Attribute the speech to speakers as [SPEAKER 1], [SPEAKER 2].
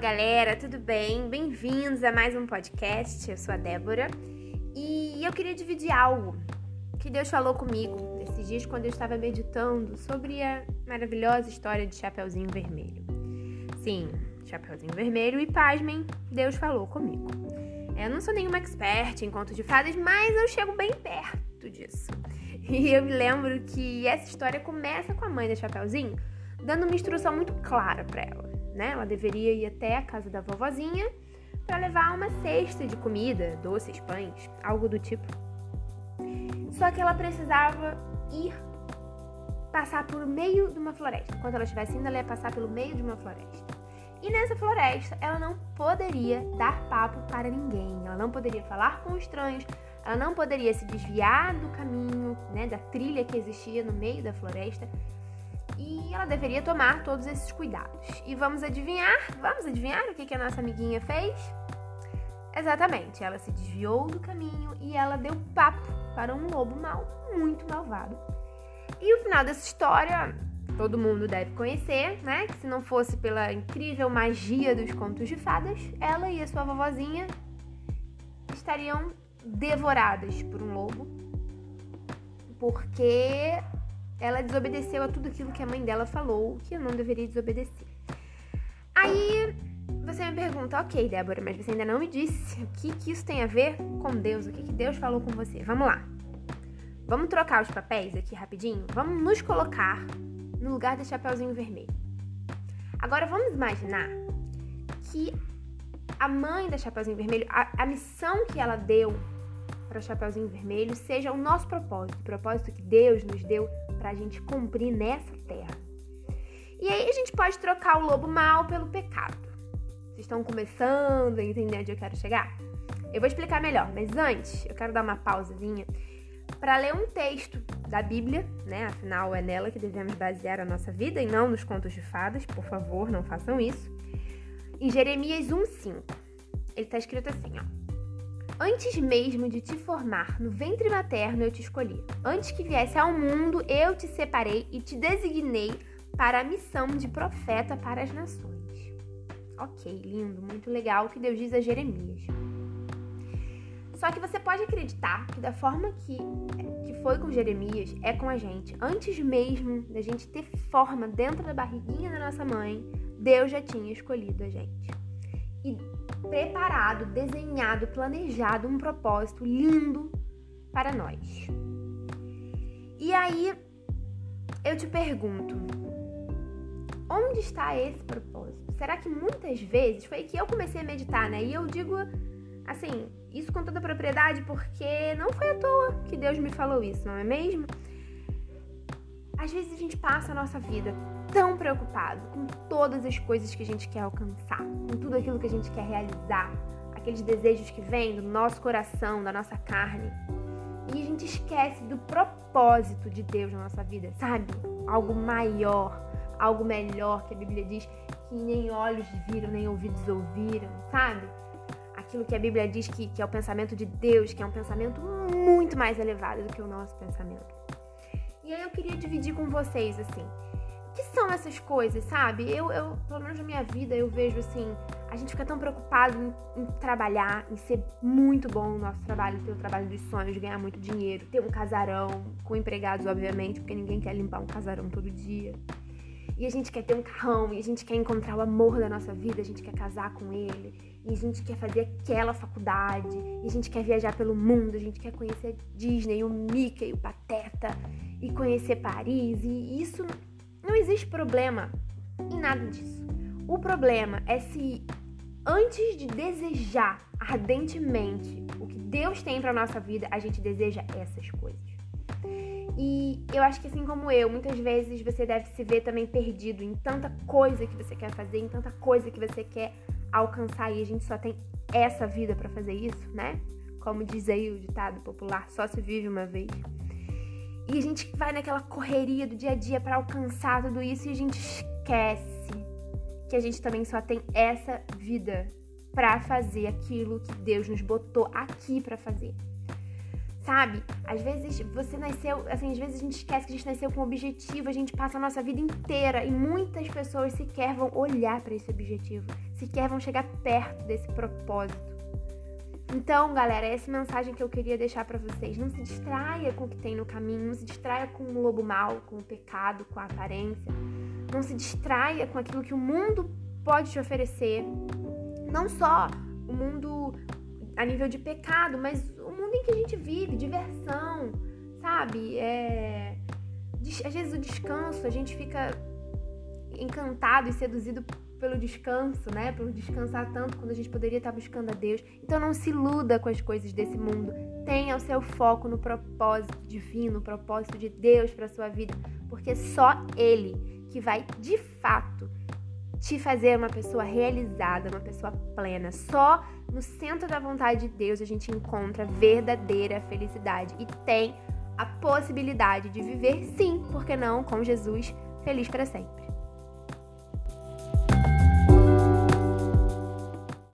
[SPEAKER 1] galera, tudo bem? Bem-vindos a mais um podcast. Eu sou a Débora e eu queria dividir algo que Deus falou comigo esses dias quando eu estava meditando sobre a maravilhosa história de Chapeuzinho Vermelho. Sim, Chapeuzinho Vermelho e pasmem, Deus falou comigo. Eu não sou nenhuma expert em contos de fadas, mas eu chego bem perto disso. E eu me lembro que essa história começa com a mãe da Chapeuzinho dando uma instrução muito clara para ela né? Ela deveria ir até a casa da vovozinha para levar uma cesta de comida, doces, pães, algo do tipo. Só que ela precisava ir passar por meio de uma floresta. Quando ela estivesse indo, ela ia passar pelo meio de uma floresta. E nessa floresta, ela não poderia dar papo para ninguém. Ela não poderia falar com estranhos. Ela não poderia se desviar do caminho, né, da trilha que existia no meio da floresta e ela deveria tomar todos esses cuidados. E vamos adivinhar? Vamos adivinhar o que, que a nossa amiguinha fez? Exatamente, ela se desviou do caminho e ela deu papo para um lobo mau, muito malvado. E o final dessa história todo mundo deve conhecer, né? Que se não fosse pela incrível magia dos contos de fadas, ela e a sua vovozinha estariam devoradas por um lobo, porque ela desobedeceu a tudo aquilo que a mãe dela falou que eu não deveria desobedecer. Aí você me pergunta, ok, Débora, mas você ainda não me disse o que, que isso tem a ver com Deus, o que, que Deus falou com você. Vamos lá. Vamos trocar os papéis aqui rapidinho? Vamos nos colocar no lugar do Chapeuzinho Vermelho. Agora vamos imaginar que a mãe da Chapeuzinho Vermelho, a, a missão que ela deu para Chapeuzinho Vermelho seja o nosso propósito, o propósito que Deus nos deu para a gente cumprir nessa terra. E aí a gente pode trocar o lobo mal pelo pecado. Vocês estão começando a entender onde eu quero chegar? Eu vou explicar melhor, mas antes eu quero dar uma pausazinha para ler um texto da Bíblia, né? Afinal, é nela que devemos basear a nossa vida e não nos contos de fadas. Por favor, não façam isso. Em Jeremias 1,5, ele está escrito assim, ó. Antes mesmo de te formar no ventre materno, eu te escolhi. Antes que viesse ao mundo, eu te separei e te designei para a missão de profeta para as nações. Ok, lindo, muito legal o que Deus diz a Jeremias. Só que você pode acreditar que da forma que, que foi com Jeremias, é com a gente. Antes mesmo da gente ter forma dentro da barriguinha da nossa mãe, Deus já tinha escolhido a gente. E preparado, desenhado, planejado um propósito lindo para nós. E aí eu te pergunto, onde está esse propósito? Será que muitas vezes foi que eu comecei a meditar, né? E eu digo assim, isso com toda propriedade porque não foi à toa que Deus me falou isso, não é mesmo? Às vezes a gente passa a nossa vida tão preocupado com todas as coisas que a gente quer alcançar, com tudo aquilo que a gente quer realizar, aqueles desejos que vêm do nosso coração, da nossa carne. E a gente esquece do propósito de Deus na nossa vida, sabe? Algo maior, algo melhor que a Bíblia diz que nem olhos viram, nem ouvidos ouviram, sabe? Aquilo que a Bíblia diz que, que é o pensamento de Deus, que é um pensamento muito mais elevado do que o nosso pensamento. E aí eu queria dividir com vocês, assim, que são essas coisas, sabe? Eu, eu, pelo menos na minha vida, eu vejo assim, a gente fica tão preocupado em, em, trabalhar, em ser muito bom no nosso trabalho, ter o trabalho dos sonhos, ganhar muito dinheiro, ter um casarão, com empregados, obviamente, porque ninguém quer limpar um casarão todo dia. E a gente quer ter um carrão, e a gente quer encontrar o amor da nossa vida, a gente quer casar com ele, e a gente quer fazer aquela faculdade, e a gente quer viajar pelo mundo, a gente quer conhecer a Disney, o Mickey, o Pateta, e conhecer Paris, e isso não existe problema em nada disso. O problema é se antes de desejar ardentemente o que Deus tem para nossa vida, a gente deseja essas coisas. E eu acho que assim como eu, muitas vezes você deve se ver também perdido em tanta coisa que você quer fazer, em tanta coisa que você quer alcançar e a gente só tem essa vida para fazer isso, né? Como diz aí o ditado popular, só se vive uma vez. E a gente vai naquela correria do dia a dia para alcançar tudo isso e a gente esquece que a gente também só tem essa vida para fazer aquilo que Deus nos botou aqui para fazer. Sabe? Às vezes você nasceu, assim, às vezes a gente esquece que a gente nasceu com um objetivo, a gente passa a nossa vida inteira e muitas pessoas sequer vão olhar para esse objetivo, sequer vão chegar perto desse propósito. Então, galera, essa mensagem que eu queria deixar para vocês. Não se distraia com o que tem no caminho, não se distraia com o lobo mau, com o pecado, com a aparência. Não se distraia com aquilo que o mundo pode te oferecer. Não só o mundo a nível de pecado, mas o mundo em que a gente vive, diversão, sabe? É... Às vezes o descanso, a gente fica encantado e seduzido pelo descanso, né? Pelo descansar tanto quando a gente poderia estar buscando a Deus. Então não se iluda com as coisas desse mundo. Tenha o seu foco no propósito divino, no propósito de Deus para sua vida, porque só ele que vai de fato te fazer uma pessoa realizada, uma pessoa plena. Só no centro da vontade de Deus a gente encontra verdadeira felicidade e tem a possibilidade de viver, sim, porque não, com Jesus, feliz para sempre.